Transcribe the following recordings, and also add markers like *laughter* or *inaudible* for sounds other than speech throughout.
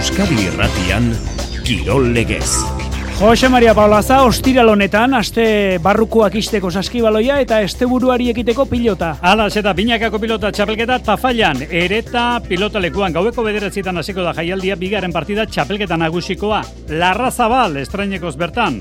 Euskadi Irratian Kirol Legez. Jose Maria Paulaza, ostiral honetan, aste barrukoak isteko saskibaloia eta esteburuari ekiteko pilota. Ala, eta binakako pilota txapelketa tafailan, ereta pilota lekuan, gaueko bederatzitan hasiko da jaialdia, bigaren partida txapelketa nagusikoa. Larra zabal, estrainekoz bertan.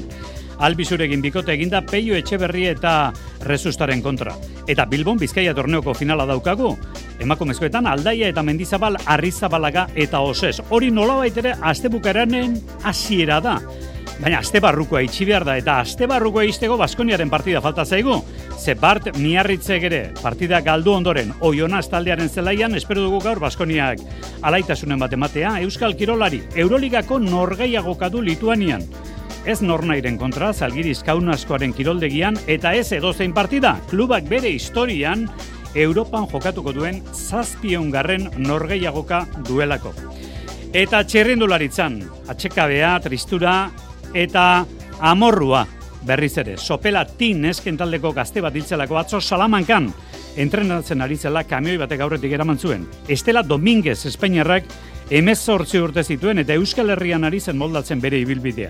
Albizurekin bikote eginda peio etxeberri eta rezustaren kontra. Eta Bilbon Bizkaia torneoko finala daukagu. Emakumezkoetan aldaia eta mendizabal arrizabalaga eta osez. Hori nola baitere astebukaranen hasiera da. Baina aste barrukoa itxi behar da eta aste barrukoa iztego Baskoniaren partida falta zaigu. Ze Bart miarritze ere partida galdu ondoren oiona taldearen zelaian espero dugu gaur Baskoniak alaitasunen bat ematea Euskal Kirolari Euroligako norgeiago kadu Lituanian. Ez nornairen kontra, Zalgiriz Kaunaskoaren kiroldegian, eta ez edozein partida, klubak bere historian, Europan jokatuko duen zazpion garren norgeiagoka duelako. Eta txerrindularitzan, atxekabea, tristura, eta amorrua berriz ere. Sopela tin eskentaldeko gazte bat diltzelako atzo salamankan entrenatzen ari zela kamioi batek aurretik eraman zuen. Estela Dominguez Espainiarrak emezortzi urte zituen eta Euskal Herrian ari zen moldatzen bere ibilbidea.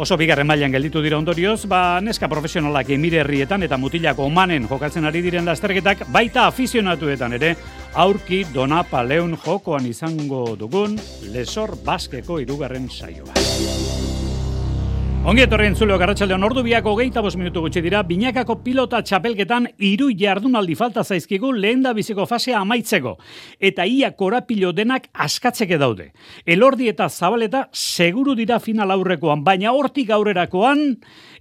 Oso bigarren mailan gelditu dira ondorioz, ba neska profesionalak emire herrietan eta mutilako omanen jokatzen ari diren lasterketak baita afizionatuetan ere aurki dona paleun jokoan izango dugun lesor baskeko irugarren saioa. Ongi etorri entzuleo garratxaldeon ordu biako geita bos minutu gutxi dira, binakako pilota txapelketan iru jardunaldi falta zaizkigu lehen da biziko fasea amaitzeko. Eta ia korapilo denak askatzeke daude. Elordi eta zabaleta seguru dira final aurrekoan, baina hortik aurrerakoan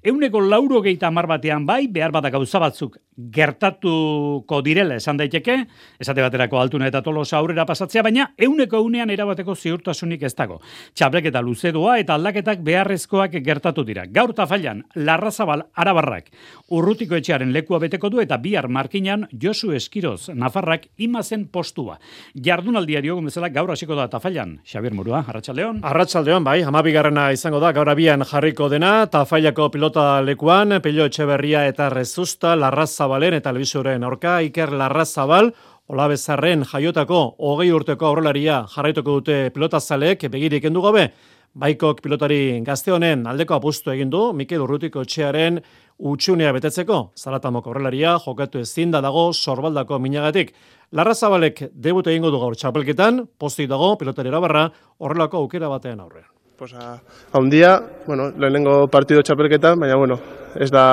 Euneko lauro geita mar batean bai, behar badak gauza batzuk gertatuko direla esan daiteke, esate baterako altuna eta tolosa aurrera pasatzea, baina euneko eunean erabateko ziurtasunik ez dago. Txapleketa luzedoa eta aldaketak beharrezkoak gertatu dira. Gaur tafailan, larrazabal arabarrak urrutiko etxearen lekua beteko du eta bihar markinan Josu Eskiroz Nafarrak imazen postua. Jardunaldiario gomezela gaur hasiko da tafailan. Xabier Murua, Arratxaldeon. Arratxaldeon, bai, amabigarrena izango da, gaur abian jarriko dena, tafailako pilot pelota lekuan, Pello Etxeberria eta Rezusta, Larrazabalen eta Elbizuren aurka, Iker Larrazabal, Ola bezarren jaiotako hogei urteko aurrelaria jarraituko dute pelotazalek begirik endu gabe, Baikok pilotari gazte honen aldeko apustu egin du, Mikel Urrutiko etxearen utxunea betetzeko, zalatamoko aurrelaria jokatu ezin da dago sorbaldako minagatik. Larra Zabalek debut egingo du gaur txapelketan, postik dago pilotari erabarra horrelako aukera batean aurrean pues a, un día, bueno, lehenengo partido txapelketan, baina bueno, ez da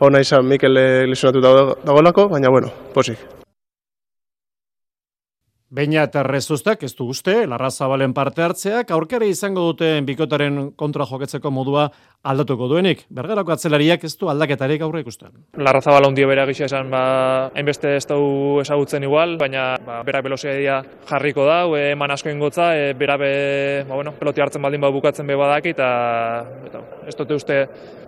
ona izan Mikel lesionatu dagoelako, baina bueno, posik. Beina eta rezustak, ez du uste, larrazabalen parte hartzeak, aurkere izango duten bikotaren kontra joketzeko modua aldatuko duenik. Bergarako atzelariak ez du aldaketarik aurre ikusten. Larrazabal ondio bera gisa esan, ba, hainbeste ez du ezagutzen igual, baina ba, bera veloziadia jarriko da, eman asko ingotza, e, bera be, ba, bueno, peloti hartzen baldin ba bukatzen be badak, eta, eta ez dute uste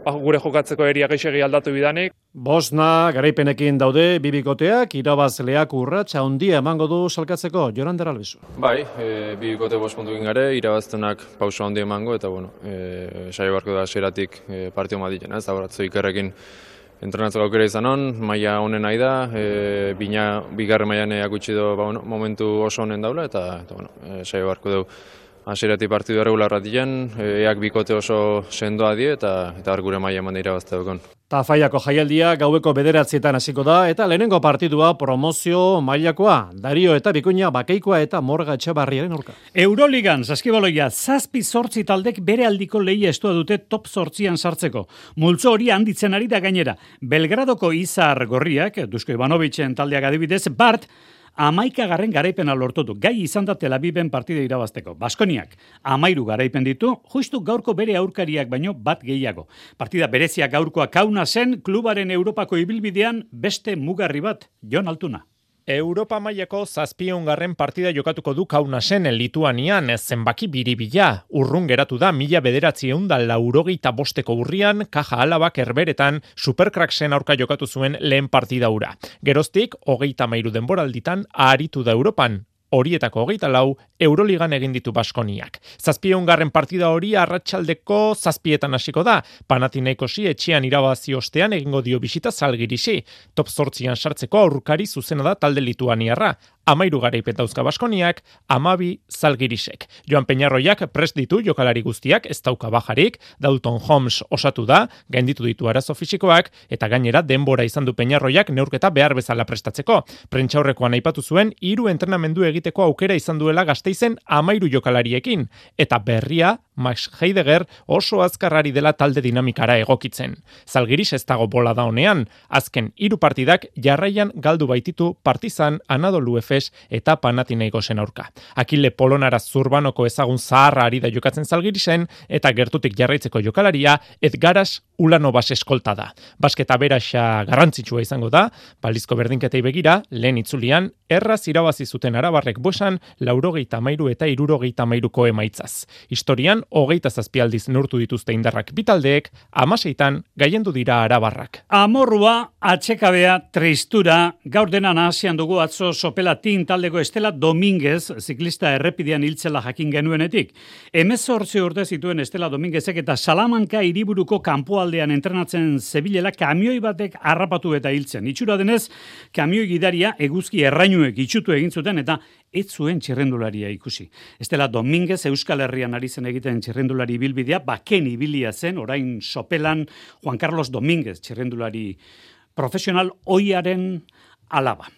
ba, gure jokatzeko eria geixegi aldatu bidanik. Bosna, garaipenekin daude, bibikoteak, irabazleak urratxa ondia emango du salkatzeko, Joran Deralbizu. Bai, e, bibikote bost puntu gare, irabaztenak pausa ondia emango, eta bueno, e, saio barko da seratik e, partio madilen, ez? Da horatzo ikerrekin entrenatzeko aukera izan on, maia honen nahi da, e, bina, bigarre maian eakutsi do, ba, bueno, momentu oso honen daula, eta, eta bueno, e, saio barko dugu hasierati partidu regularra dien, eak bikote oso sendoa die eta eta gure maila eman dira bazte dukon. Tafaiako jaialdia gaueko bederatzietan hasiko da eta lehenengo partidua promozio mailakoa, Dario eta Bikuña Bakeikoa eta Morga Etxebarriaren aurka. Euroligan saskibaloia zazpi zortzi taldek bere aldiko lehi estua dute top zortzian sartzeko. Multzo hori handitzen ari da gainera. Belgradoko Izar Gorriak, Dusko Ivanovicen taldeak adibidez, Bart, amaika garren garaipena lortu du. Gai izan da Tel Aviven partida irabazteko. Baskoniak amairu garaipen ditu, justu gaurko bere aurkariak baino bat gehiago. Partida bereziak gaurkoa kauna zen, klubaren Europako ibilbidean beste mugarri bat, Jon Altuna. Europa mailako zazpiongarren partida jokatuko du kaunasen Lituanian zenbaki biribila. Urrun geratu da mila bederatzi eunda laurogeita bosteko urrian, kaja alabak erberetan, superkraksen aurka jokatu zuen lehen partida ura. Geroztik, hogeita mairu denboralditan, aharitu da Europan, horietako hogeita lau, Euroligan egin ditu Baskoniak. Zazpion garren partida hori arratsaldeko zazpietan hasiko da, Panathinaikosi etxean irabazi ostean egingo dio bisita zalgirisi. Top sortzian sartzeko aurkari zuzena da talde lituaniarra. amairu garaipet dauzka Baskoniak, amabi zalgirisek. Joan Peñarroiak prest ditu jokalari guztiak, ez dauka bajarik, Dalton Holmes osatu da, gainditu ditu arazo fisikoak, eta gainera denbora izan du Peñarroiak neurketa behar bezala prestatzeko. Prentxaurrekoan aipatu zuen, hiru entrenamendu egiteko aukera izan duela gazteizen amairu jokalariekin, eta berria Max Heidegger oso azkarrari dela talde dinamikara egokitzen. Zalgiris ez dago bola da honean, azken hiru partidak jarraian galdu baititu Partizan, Anadolu Efes eta Panathinaikosen aurka. Akile Polonara zurbanoko ezagun zaharra ari da jokatzen Zalgirisen eta gertutik jarraitzeko jokalaria Edgaras Ulanovas eskolta da. Basketa beraxa garrantzitsua izango da, balizko berdinketei begira, lehen itzulian, erraz irabazi zuten arabarrek bosan, laurogeita mairu eta irurogeita mairuko emaitzaz. Historian, hogeita zazpialdiz nurtu dituzte indarrak bitaldeek, amaseitan gaiendu dira arabarrak. Amorrua, atxekabea, tristura, gaur dena nahasian dugu atzo sopela tin taldeko Estela Dominguez, ziklista errepidean hiltzela jakin genuenetik. Emez hortzi urte zituen Estela Dominguezek eta Salamanka hiriburuko kanpoaldean entrenatzen zebilela kamioi batek harrapatu eta hiltzen. Itxura denez, kamioi gidaria eguzki errainuek itxutu egin zuten eta ez zuen txirrendularia ikusi. Estela Dominguez Euskal Herrian ari zen egiten txirrendulari bilbidea, baken ibilia zen, orain sopelan Juan Carlos Dominguez txirrendulari profesional oiaren alaba.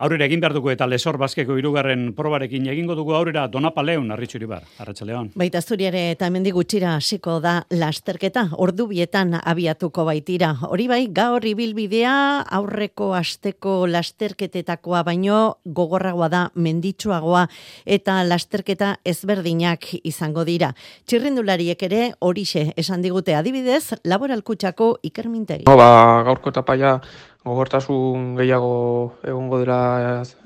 Aurrera egin behar dugu eta lesor bazkeko irugarren probarekin egingo dugu aurrera donapaleun arritxuri bar, arratxaleon. Baita zuriare eta hemendik gutxira hasiko da lasterketa, ordu bietan abiatuko baitira. Hori bai, gaur ibilbidea aurreko asteko lasterketetakoa baino gogorragoa da menditsuagoa eta lasterketa ezberdinak izango dira. Txirrindulariek ere horixe esan digute adibidez, laboralkutsako ikermintegi. No, ba, gaurko etapaia gogortasun gehiago egongo dela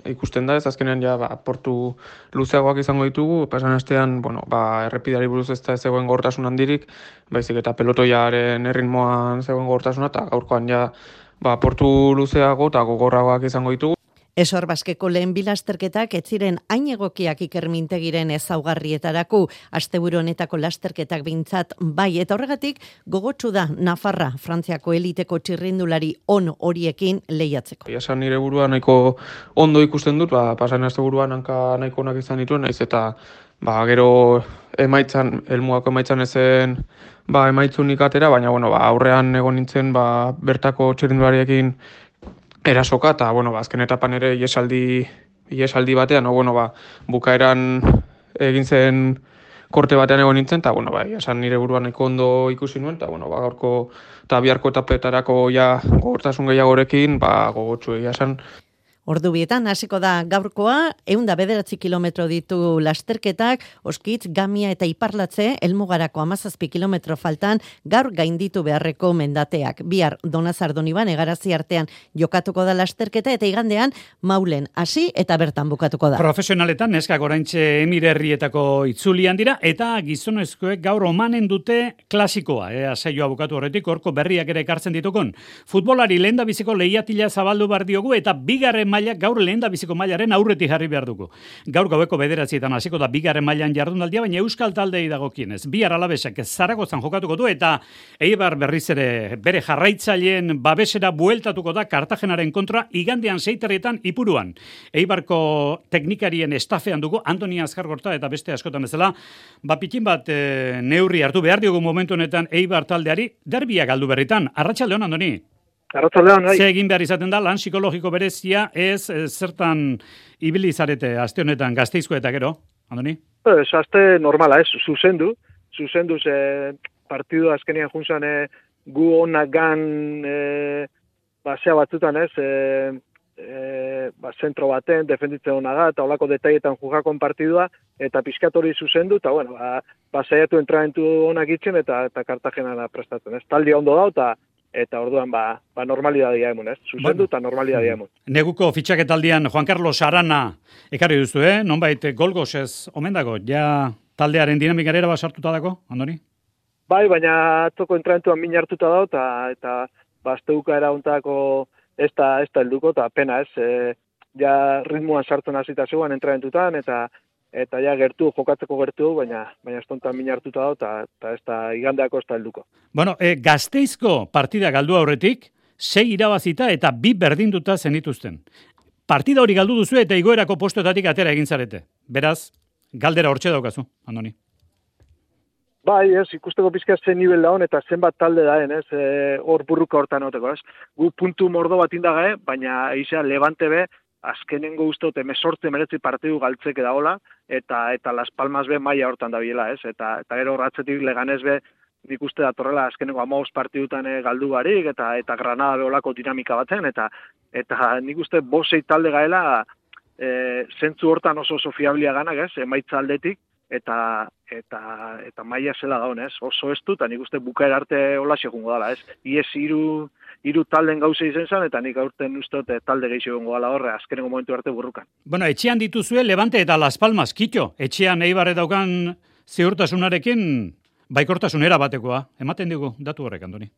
ikusten da, ez azkenean ja ba, portu luzeagoak izango ditugu, pasan astean, bueno, ba, errepidari buruz ez da zegoen gogortasun handirik, baizik eta pelotoiaren erritmoan zegoen gogortasuna, eta gaurkoan ja ba, portu luzeago eta gogorragoak izango ditugu. Esor baskeko lehen bilasterketak ez ziren hain egokiak ikermintegiren ezaugarrietarako asteburu honetako lasterketak bintzat bai eta horregatik gogotsu da Nafarra Frantziako eliteko txirrindulari on horiekin lehiatzeko. Ja nire burua nahiko ondo ikusten dut, ba pasan asteburuan hanka nahiko onak izan dituen naiz eta ba gero emaitzan elmuako emaitzan ezen ba emaitzunik atera, baina bueno, ba aurrean egon nintzen ba bertako txirrindulariekin erasoka eta bueno, ba, azken etapan ere iesaldi, iesaldi batean, no, bueno, ba, bukaeran egin zen korte batean egon nintzen, eta bueno, ba, esan nire buruan eko ondo ikusi nuen, eta bueno, ba, gaurko eta biharko etapetarako ja gogortasun gehiagorekin, ba, gogotsu egia esan, Ordu bietan, hasiko da gaurkoa, eunda bederatzi kilometro ditu lasterketak, oskitz, gamia eta iparlatze, elmugarako amazazpi kilometro faltan, gaur gainditu beharreko mendateak. Bihar, donazar doniban, egarazi artean jokatuko da lasterketa, eta igandean, maulen hasi eta bertan bukatuko da. Profesionaletan, neskak oraintxe emirerrietako itzulian dira, eta gizonezkoek gaur omanen dute klasikoa, ea saioa bukatu horretik, orko berriak ere ekartzen ditukon. Futbolari lehen biziko lehiatila zabaldu bar diogu, eta bigarren maila gaur lehen da biziko mailaren aurretik jarri behar dugu. Gaur gaueko bederatzietan hasiko da bigarren mailan jardunaldia, baina euskal taldei dagokienez. Bihar alabesek zaragozan jokatuko du eta eibar berriz ere bere jarraitzaileen babesera bueltatuko da Kartagenaren kontra igandean seiterrietan ipuruan. Eibarko teknikarien estafean dugu Antoni Azkargorta eta beste askotan bezala, bapitin bat e, neurri hartu behar diogu momentu honetan Eibar taldeari derbia galdu berritan. Arratsaldeon Andoni. Arratxaldean, bai. Ze egin behar izaten da, lan psikologiko berezia, ez e, zertan ibili zarete aste honetan gazteizko eta gero, Andoni? Ez, aste normala, ez, zuzendu, zuzendu ze partidu azkenian juntzan e, gu onak gan e, basea batzutan, ez, e, e, ba, zentro baten, defenditzen hona da, eta olako detaietan jugakon partidua, eta piskatori zuzendu, eta bueno, ba, basaiatu entramentu onak itzen, eta, eta kartagenara prestatzen, ez, taldi ondo da, eta eta orduan ba, ba normalidadea emun, ez? Zuzendu eta normalidadea emun. Neguko fitxaketaldian Juan Carlos Arana ekarri duzu, eh? Nonbait golgos ez omen dago, ja taldearen dinamikarera basartuta dago, Andoni? Bai, baina atzoko entrentuan min hartuta dago, eta, eta basteuka eraguntako ez da, ez da helduko, eta pena ez, e, ja ritmoan sartzen hasita zegoen entrentutan, eta eta ja gertu jokatzeko gertu baina baina estontan min hartuta da eta ta ez da igandeako ez da helduko. Bueno, e, Gasteizko partida galdu aurretik sei irabazita eta bi berdinduta zenituzten. partida hori galdu duzu eta igoerako postoetatik atera egin zarete. Beraz, galdera hortxe daukazu, Andoni. Bai, ez, ikusteko pizka zen nivel da eta zenbat talde daen, ez, e, hor burruka hortan oteko, ez. Gu puntu mordo bat indagae, baina eisa levante be, azkenengo uste mesortze meretzi partidu galtzeke daola, eta eta Las Palmas be maia hortan da biela, ez, eta, eta gero ratzetik leganez be, nik uste datorrela azkenengo amaus partidutan eh, galdu barik, eta eta Granada beolako dinamika batzen, eta eta nik uste bosei talde gaela, e, zentzu hortan oso oso fiablia ganak, ez, emaitza aldetik, eta eta eta maila zela da honez, oso estu, eta nik uste bukaer arte hola segungo dala, ez? Iez hiru hiru talden gauza izen zen, eta nik aurten uste talde gehiago egongo dala horre, azkenengo momentu arte burrukan. Bueno, etxean dituzue Levante eta Las Palmas, kitxo, etxean eibarre daukan ziurtasunarekin baikortasunera batekoa, ematen digu datu horrek, Antoni.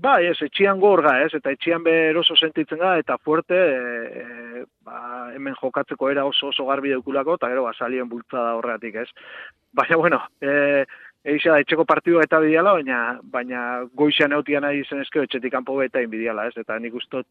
Ba, ez, etxian gorga, ez, eta etxian beroso sentitzen da, eta fuerte, e, ba, hemen jokatzeko era oso oso garbi daukulako, eta gero, basalien bultzada horreatik, ez. Baina, bueno, e, Eixa, etxeko partidu eta bidiala, baina, baina goizan eutian nahi zen ezkeo etxetik kanpo eta inbidiala, ez? Eta nik ustot,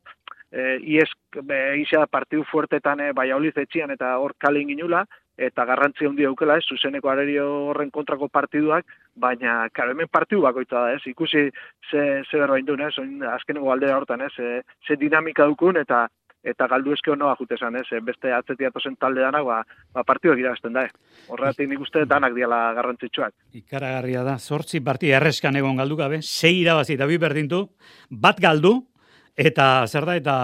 e, ies, eixa partidu fuertetan, e, bai etxian eta hor kalin ginula, eta garrantzi handi aukela, ez, zuzeneko arerio horren kontrako partiduak, baina, karo, hemen partidu bakoitza da, ez, ikusi ze, ze berbain duen, ez, azkeneko galdera hortan, ez, ze, ze dinamika dukun, eta eta galdu eske onoa jute esan, ez, beste atzeti atozen talde danak, ba, ba partiduak irabazten da, eh. horregatik nik uste danak diala garrantzitsuak. Ikaragarria da, sortzi parti erreskan egon galdu gabe, sei irabazi eta bi berdintu, bat galdu, eta zer da, eta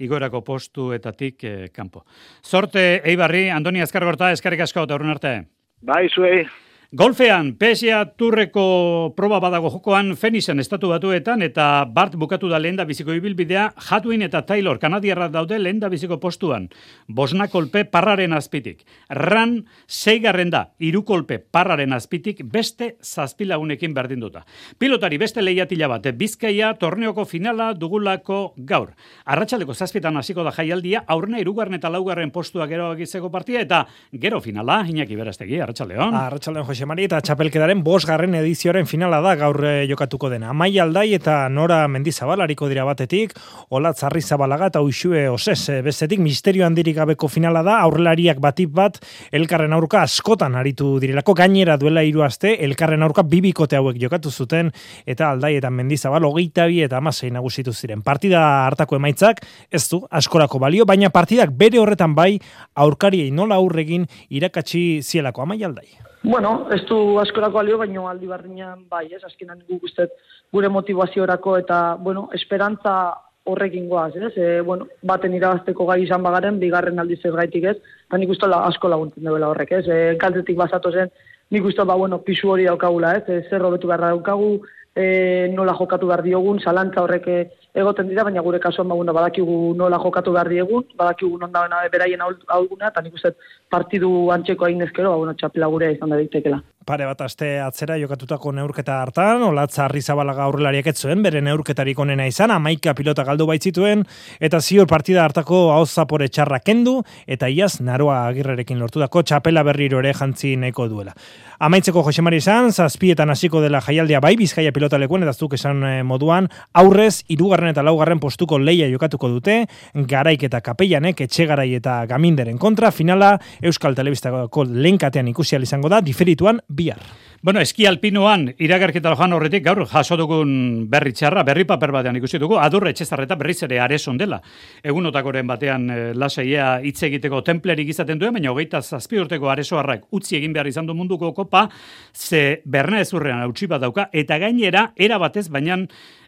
igorako postuetatik eh, kanpo. Zorte, Eibarri, Andoni Azkargorta, eskarrik asko eta arte. Bai, zuei. Golfean, PSA turreko proba badago jokoan Fenixen estatu batuetan eta Bart bukatu da lehen da biziko ibilbidea, Hatwin eta Taylor kanadiarra daude lehen da biziko postuan. Bosna kolpe parraren azpitik. Ran zeigarren da, irukolpe parraren azpitik beste zazpilagunekin berdin duta. Pilotari beste lehiatila bat, bizkaia torneoko finala dugulako gaur. Arratxaleko zazpitan hasiko da jaialdia, aurrena irugarren eta laugarren postua gero agizeko partia eta gero finala, inaki beraztegi, arratxaldeon. Arratxaldeon, Jose Mari eta Txapelkedaren bosgarren edizioaren finala da gaur eh, jokatuko dena. Amai aldai eta Nora Mendizabalariko dira batetik, Olat Zarri Zabalaga eta Uxue Oses eh, bestetik misterio handirik gabeko finala da, aurrelariak batip bat elkarren aurka askotan aritu direlako, gainera duela hiru aste elkarren aurka bibikote hauek jokatu zuten eta aldai eta Mendizabal hogeita bi eta amasei nagusitu ziren. Partida hartako emaitzak ez du askorako balio, baina partidak bere horretan bai aurkariei nola aurregin irakatsi zielako amai aldai. Bueno, ez du askorako alio, baino aldi barriñan bai, ez, azkenan guk uste gure motivaziorako eta, bueno, esperantza horrekin goaz, ez, e, bueno, baten irabazteko gai izan bagaren, bigarren aldiz ez gaitik ez, eta nik uste asko laguntzen dela horrek, ez, e, kaltetik bazatu zen, nik uste, ba, bueno, pisu hori daukagula, ez, e, zer robetu beharra daukagu, e, nola jokatu behar diogun, salantza horrek egoten dira, baina gure kasuan ba, badakigu nola jokatu behar diegun, badakigu non da beraien aurguna, eta nik uste partidu antxeko hain ezkero, ba, bueno, txapela gure izan da ditekela. Pare bat aste atzera jokatutako neurketa hartan, olatza harri zabalaga aurrelariak etzuen, bere neurketarik onena izan, amaika pilota galdu baitzituen, eta ziur partida hartako hau zapore txarra kendu, eta iaz naroa agirrerekin lortu dako txapela berriro ere jantzi nahiko duela. Amaitzeko Jose Mari izan, zazpietan hasiko dela jaialdia bai, bizkaia pilota lekuen, eta zuk esan eh, moduan, aurrez, irugar irugarren eta laugarren postuko leia jokatuko dute, garaik eta kapeianek, etxegarai eta gaminderen kontra, finala Euskal Telebistako lehenkatean ikusi izango da, diferituan bihar. Bueno, eski alpinoan iragarketa joan horretik gaur jaso dugun berri txarra, berri paper batean ikusi dugu, adurre etxezarreta berriz ere areson dela. Egunotakoren batean e, lasaia hitz egiteko templerik izaten duen, baina hogeita zazpi urteko aresoarrak utzi egin behar izan du munduko kopa, ze berna ezurrean hautsi bat dauka, eta gainera, era batez, baina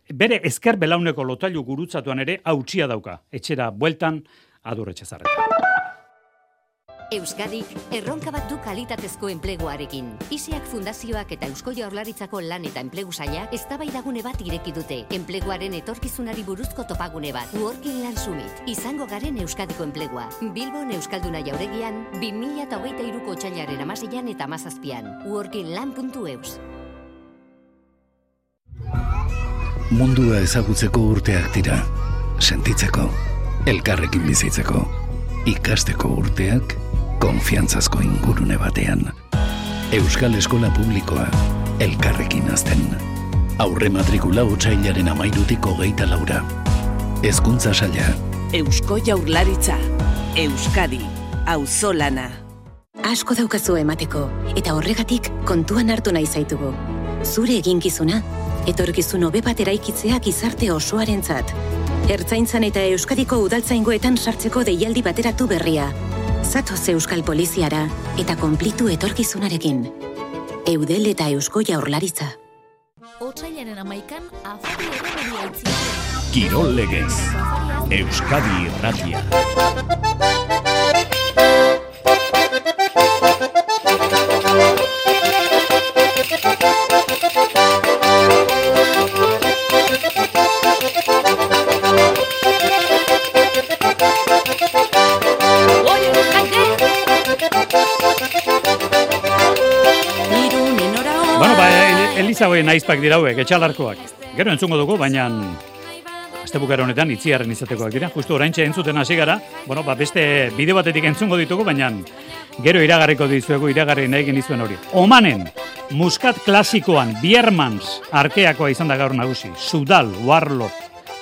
bere ezker belauneko lotailu gurutzatuan ere hautsia dauka. Etxera bueltan adurretxe zarreta. Euskadik erronka bat du kalitatezko enpleguarekin. Isiak fundazioak eta Eusko Jaurlaritzako lan eta enplegu saia eztabaidagune bat ireki dute. Enpleguaren etorkizunari buruzko topagune bat. Working Land Summit. Izango garen Euskadiko enplegua. Bilbon Euskalduna jauregian 2023ko txailaren 16 eta 17an. workingland.eus. Mundua ezagutzeko urteak dira. Sentitzeko, elkarrekin bizitzeko, ikasteko urteak, konfiantzazko ingurune batean. Euskal Eskola Publikoa, elkarrekin azten. Aurre matrikula utxailaren amairutiko geita laura. Ezkuntza saia, Eusko Jaurlaritza. Euskadi. Auzolana. Asko daukazu emateko, eta horregatik kontuan hartu nahi zaitugu. Zure eginkizuna, etorkizun hobe bat eraikitzea gizarte osoarentzat. Ertzaintzan eta Euskadiko udaltzaingoetan sartzeko deialdi bateratu berria. Zatoz Euskal Poliziara eta konplitu etorkizunarekin. Eudel eta Eusko Jaurlaritza. Otsailaren amaikan, afari itzi. Kirol legez. Euskadi irratia. El- Elizagoen aizpak dira hauek, etxalarkoak. Gero entzungo dugu, baina astebukara honetan itziarren izatekoak dira. Justu oraintxe entzuten hasi gara, bueno, ba, beste bideo batetik entzungo ditugu, baina gero iragarriko dizuegu, iragarri nahi genizuen hori. Omanen, muskat klasikoan, Biermans arkeakoa izan da gaur nagusi. Sudal, Warlop,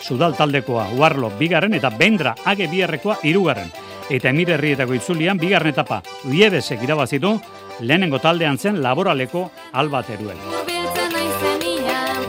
Sudal taldekoa, Warlop, bigarren, eta Bendra, age biarrekoa, irugarren. Eta Emir herrietako itzulian, bigarren etapa, Uiebesek irabazitu, lehenengo taldean zen laboraleko albateruen.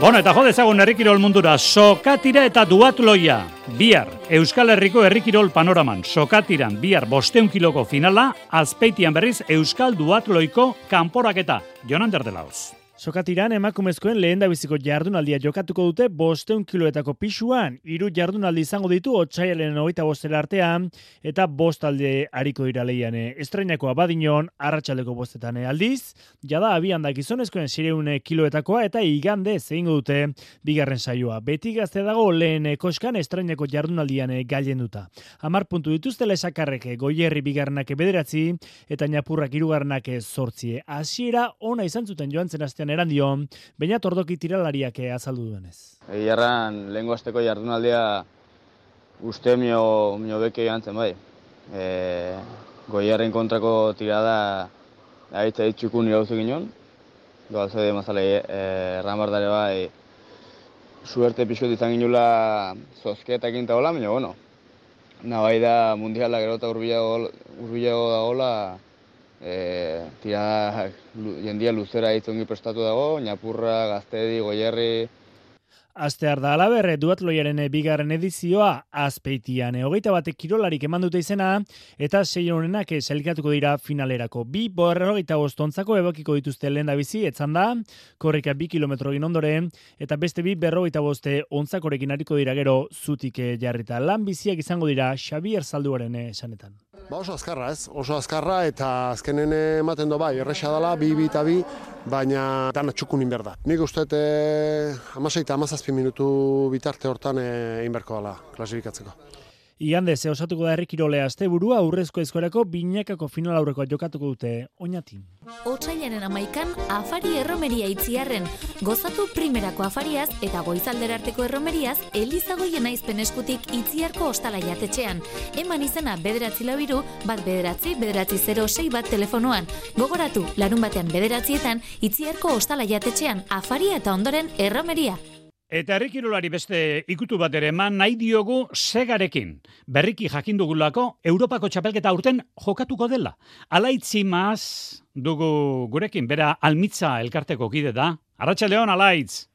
Bueno, eta jode zagun herrikirol mundura, sokatira eta duatloia. Bihar, Euskal Herriko herrikirol panoraman, sokatiran, bihar bosteun kiloko finala, azpeitian berriz Euskal duatloiko kanporaketa. Jonan Derdelauz. Sokatiran emakumezkoen lehen biziko jardunaldia jokatuko dute bosteun kiloetako pisuan, hiru jardunaldi izango ditu otxaialen hogeita bostera artean, eta bost alde hariko dira lehian estreinakoa badinon, arratsaldeko bostetan aldiz, jada abian da gizonezkoen sireune kiloetakoa, eta igande zeingo dute bigarren saioa. Beti gazte dago lehen koskan estrainako jardunaldian gailen duta. Hamar puntu dituzte lesakarrek goierri bigarrenak bederatzi, eta ñapurrak irugarrenak zortzi. Hasiera ona izan zuten joan zen astean erandio, baina tordoki tiralariak azaldu duenez. Egiarran lehengo asteko jardunaldia uste mio, mio beke gantzen bai. E, goiarren kontrako tirada aitza ditxukun irauzu ginen. Goalze de mazale e, erramardare bai suerte pixkot izan ginula zozketak eta hola, baina bueno. Nabai da mundiala gero eta urbilago, urbilago da hola, e, tirada lu- jendia luzera hitzongi prestatu dago, Ñapurra, Gaztedi, Goierri, Astear da alaber, duatloiaren bigarren edizioa azpeitian. Hogeita batek kirolarik eman dute izena, eta sei honenak selikatuko dira finalerako. Bi borrogeita bostontzako ebakiko dituzte lehen da bizi, etzan da, korrika bi kilometro egin ondoren, eta beste bi berrogeita boste ontzakorekin hariko dira gero zutik jarrita. Lan biziak izango dira Xabier Zalduaren esanetan. Ba oso azkarra ez, oso azkarra eta azkenen ematen do bai, erresa dela, bi, bi eta bi, baina dana txukunin behar da. Nik uste e, amasei eta amazazpi minutu bitarte hortan e, inberko dela klasifikatzeko. Igande, ze osatuko da herrikirole asteburua aurrezko eskorako binakako final aurrekoa jokatuko dute oinatin. Otsailaren amaikan, afari erromeria itziarren. Gozatu primerako afariaz eta goizaldera arteko erromeriaz, Elizagoien aizpen eskutik itziarko ostala jatetxean. Eman izena bederatzi labiru, bat bederatzi, bederatzi 06 bat telefonoan. Gogoratu, larun batean bederatzietan, itziarko ostala jatetxean, afaria eta ondoren erromeria. Eta herrikirolari beste ikutu bat ere eman nahi diogu segarekin. Berriki jakin dugulako Europako txapelketa aurten jokatuko dela. Alaitzi maz dugu gurekin, bera almitza elkarteko kide da. Arratxaldeon, alaitz!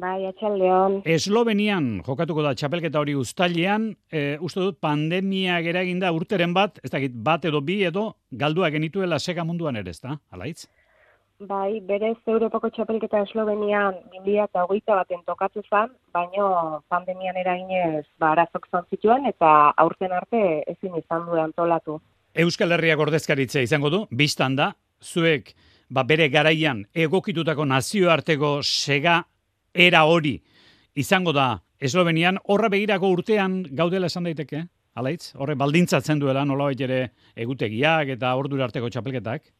Bai, atxaldeon. Eslovenian jokatuko da txapelketa hori ustailean, e, uste dut pandemia eraginda urteren bat, ez dakit bat edo bi edo galdua genituela sega munduan ere, ez da, alaitz? Bai, berez Europako txapelketa Eslovenian 2008 baten tokatu zen, baino pandemian eraginez ba, arazok zan eta aurten arte ezin izan du antolatu. Euskal Herriak ordezkaritza izango du, biztan da, zuek ba, bere garaian egokitutako nazioarteko sega era hori izango da Eslovenian, horra begirako urtean gaudela esan daiteke, alaitz? Horre baldintzatzen duela nolabait ere egutegiak eta ordura arteko txapelketak?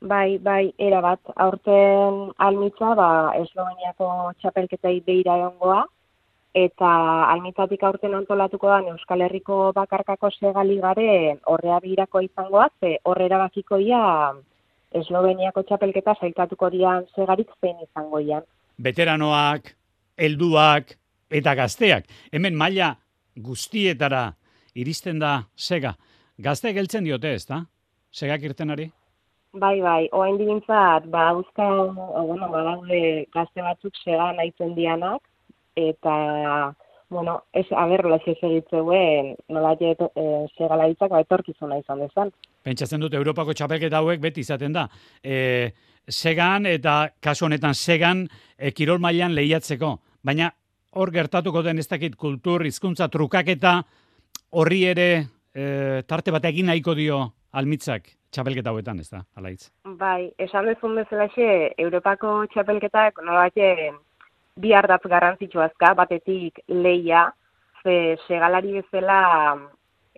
Bai, bai, era bat, aurten almitza, ba, Esloveniako txapelketei beira egongoa, eta almitzatik aurten antolatuko da Euskal Herriko bakarkako segaligaren horrea begirako izangoa, ze horrera bakiko ia Esloveniako txapelketa sailkatuko dian segarik zein izango ian. Veteranoak, helduak eta gazteak. Hemen maila guztietara iristen da sega. Gazte geltzen diote, ez da? Segak irtenari? Bai, bai, oain digintzat, ba, uzka, bueno, badaude gazte batzuk sega nahitzen dianak, eta, bueno, ez, aber, hola ez egitzeuen, nola jet, e, segalaritzak, ba, etorkizuna izan dezan. Pentsatzen dut, Europako txapelketa hauek beti izaten da. E, segan eta kasu honetan segan e, kirol mailan lehiatzeko. Baina hor gertatuko den ez dakit kultur, hizkuntza trukaketa horri ere e, tarte bat egin nahiko dio almitzak txapelketa hauetan, ez da, alaitz? Bai, esan dezun bezala Europako txapelketak nolake bi ardatz garrantzitsuazka, batetik leia, ze segalari bezala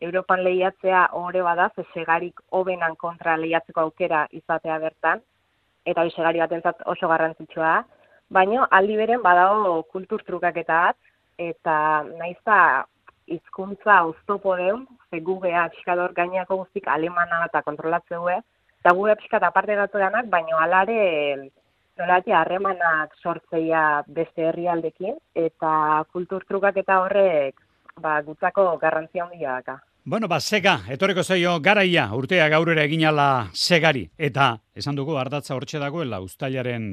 Europan lehiatzea horre bada, ze segarik hobenan kontra lehiatzeko aukera izatea bertan, eta hori segari batentzat oso garrantzitsua, baina aldi beren badago kultur trukaketa bat, eta naizta hizkuntza oztopo deun, ze gugea pixkador gainako guztik alemana eta kontrolatze gue, eta gugea pixkat aparte gatu danak, baina alare nolati harremanak sortzeia beste herrialdekin, eta kultur trukaketa horrek ba, gutzako garrantzia handia daka. Bueno, ba, sega, etoreko zaio garaia, urtea gaurera egin ala segari. Eta, esan dugu, ardatza hortxe dagoela, ustailaren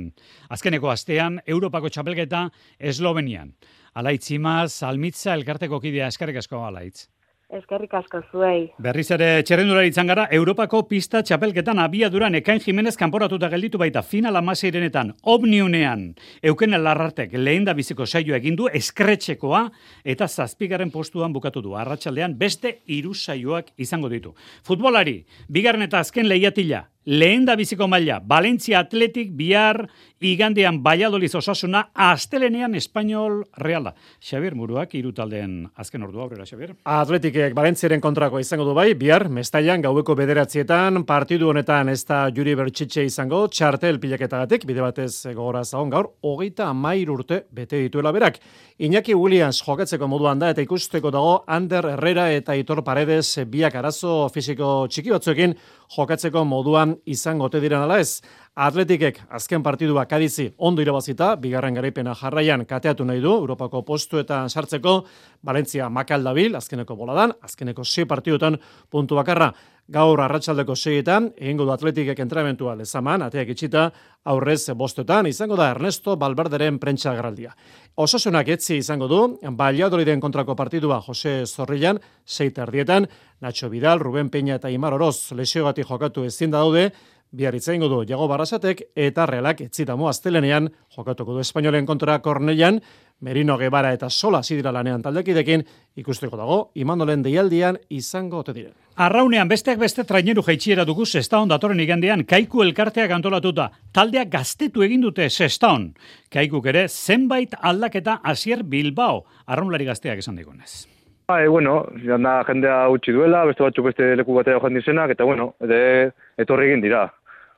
azkeneko astean, Europako txapelketa Eslovenian. Alaitzimaz, almitza, elkarteko kidea, eskarrik asko alaitz. Eskerrik asko zuei. Berriz ere txerrendulari gara, Europako pista txapelketan abiaduran ekain Jimenez kanporatuta gelditu baita final amaseirenetan, obniunean, euken larrartek lehen da biziko saio egindu, eskretxekoa, eta zazpigaren postuan bukatu du. Arratxaldean beste iru saioak izango ditu. Futbolari, bigarren eta azken lehiatila, lehen da biziko maila, Valencia Atletik, bihar, igandean Valladolid osasuna, astelenean Espainol Reala. Xavier Muruak, irutaldean azken ordua, aurrera, Xavier. Atletikek Valentziaren kontrako izango du bai, bihar, mestaian gaueko bederatzietan, partidu honetan ez da juri bertxitxe izango, txartel pilaketagatik, bide batez gogora zagon gaur, hogeita amair urte bete dituela berak. Iñaki Williams jokatzeko moduan da eta ikusteko dago Ander Herrera eta Itor Paredes biak arazo fisiko txiki batzuekin jokatzeko moduan izango te diren ala ez. Atletikek azken partidua kadizi ondo irabazita, bigarren garaipena jarraian kateatu nahi du, Europako postuetan sartzeko, Valentzia makaldabil, azkeneko boladan, azkeneko 6 partidutan puntu bakarra. Gaur arratsaldeko seietan, egingo du atletikek entramentua lezaman, ateak itxita, aurrez bostetan, izango da Ernesto Balberderen prentsa garaldia. Osasunak etzi izango du, Baliadoriden kontrako partidua Jose Zorrilan, seita erdietan, Nacho Vidal, Ruben Peña eta Imar Oroz lesiogatik jokatu ezin da daude, biarritza ingo du Jago Barasatek eta Realak etzitamo aztelenean jokatuko du Espainolen kontra Kornelian, Merino Gebara eta Sola zidira lanean taldekidekin ikusteko dago, imandolen deialdian izango ote diren. Arraunean besteak beste traineru jaitxiera dugu Sestaon datoren igandean kaiku elkarteak antolatuta. Taldeak gaztetu egin dute Sestaon. Kaikuk ere zenbait aldaketa Asier Bilbao. Arraunlari gazteak esan digunez. Bai, bueno, janda jendea utzi duela, beste batzuk beste leku batea joan dizenak, eta bueno, ede, etorri egin dira.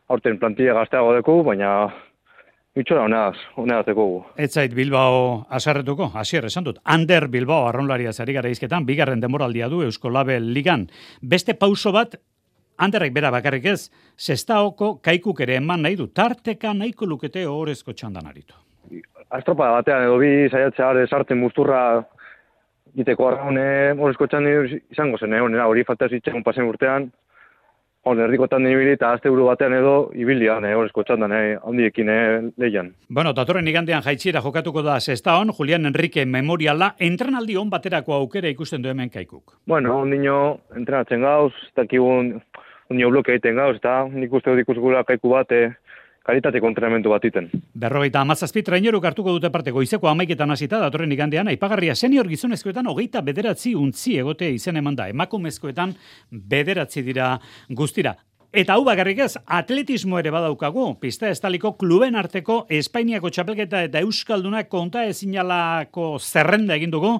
Horten plantilla gazteago deku, baina itxora honaz, honaz deku. Ez zait Bilbao asarretuko, asier esan dut. Ander Bilbao arronlaria zari gara izketan, bigarren demoraldia du Eusko Label Ligan. Beste pauso bat, Anderrek bera bakarrik ez, zestaoko kaikuk ere eman nahi du, tarteka nahiko lukete horrezko txandan aritu. Astropa batean edo bi saiatzea sartzen musturra Giteko arraune horrezko txan izango zen, eh? hori falta zitzen pasen urtean, hori erdiko tanden ibili eta azte buru batean edo ibilian eh, horrezko txandan, eh? handiekin eh, lehian. Bueno, datoren igandean jaitxira jokatuko da zesta hon, Julian Enrique Memoriala, entrenaldi hon baterako aukera ikusten du hemen kaikuk. Bueno, ondino entrenatzen gauz, eta kibun, ondino bloke egiten gauz, eta nik uste dut ikusgura kaiku bat, eh, kalitate kontrenamentu bat iten. Berrogeita amazazpi traineruk hartuko dute parte goizeko amaiketan hasita datorren igandean, aipagarria senior gizonezkoetan hogeita bederatzi untzi egote izen eman da, emakumezkoetan bederatzi dira guztira. Eta hau bakarrik ez, atletismo ere badaukagu, pista estaliko kluben arteko Espainiako txapelketa eta Euskaldunak konta ezinalako zerrenda egin dugu,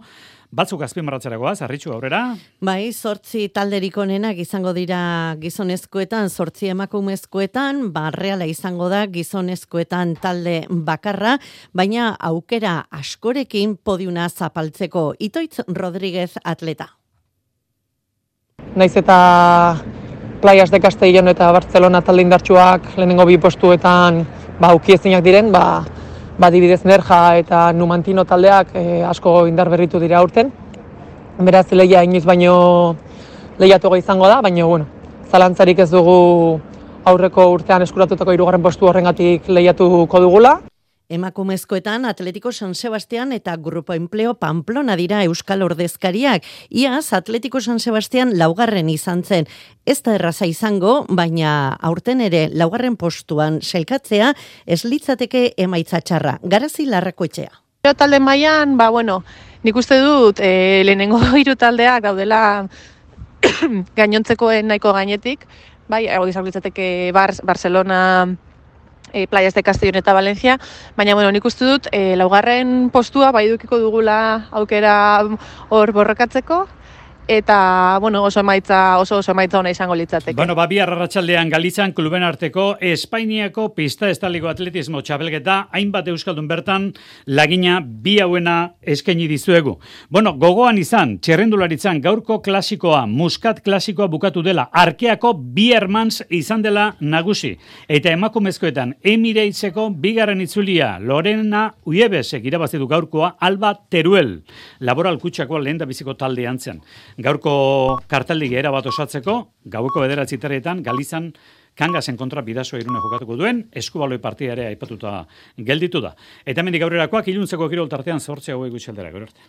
Batzuk azpimarratzerakoa, zarritxu aurrera? Bai, sortzi talderik onenak izango dira gizonezkoetan, sortzi emakumezkoetan, barreala izango da gizonezkoetan talde bakarra, baina aukera askorekin podiuna zapaltzeko. Itoitz Rodríguez atleta. Naiz eta Playas de Castellón eta Barcelona talde indartsuak lehenengo bi postuetan ba, ukiezinak diren, ba, ba, dibidez Nerja eta Numantino taldeak e, asko indar berritu dira aurten. Beraz, lehia inoiz baino lehiatuko izango da, baina, bueno, zalantzarik ez dugu aurreko urtean eskuratutako hirugarren postu horrengatik lehiatuko dugula. Emakumezkoetan Atletico San Sebastian eta Grupo Empleo Pamplona dira Euskal Ordezkariak. Iaz Atletico San Sebastian laugarren izan zen. Ez da erraza izango, baina aurten ere laugarren postuan selkatzea ez litzateke emaitza txarra. Garazi larrako etxea. talde mailan, ba bueno, nik uste dut e, lehenengo *laughs* hiru taldeak daudela *clears throat* gainontzekoen nahiko gainetik, bai, hau litzateke Bar Barcelona, e, Playas de Castellón eta Valencia, baina bueno, nik uste dut e, laugarren postua bai dukiko dugula aukera hor borrokatzeko, eta bueno, oso emaitza oso oso emaitza ona izango litzateke. Bueno, ba bi arratsaldean Galizan kluben arteko Espainiako pista estaliko atletismo txapelketa hainbat euskaldun bertan lagina bi hauena eskaini dizuegu. Bueno, gogoan izan txerrendularitzan gaurko klasikoa, Muscat klasikoa bukatu dela, Arkeako bi hermans izan dela nagusi eta emakumezkoetan Emirateseko bigarren itzulia Lorena Uiebesek irabazi du gaurkoa Alba Teruel. Laboral kutxako lehen da biziko talde antzen gaurko kartaldi era bat osatzeko, gaueko bederatzi terrietan, Galizan, Kangasen kontra bidazo irune jokatuko duen, eskubaloi partia ere aipatuta gelditu da. Eta mendik aurrerakoak, iluntzeko kirol tartean zortzea hauek gutxeldera, gero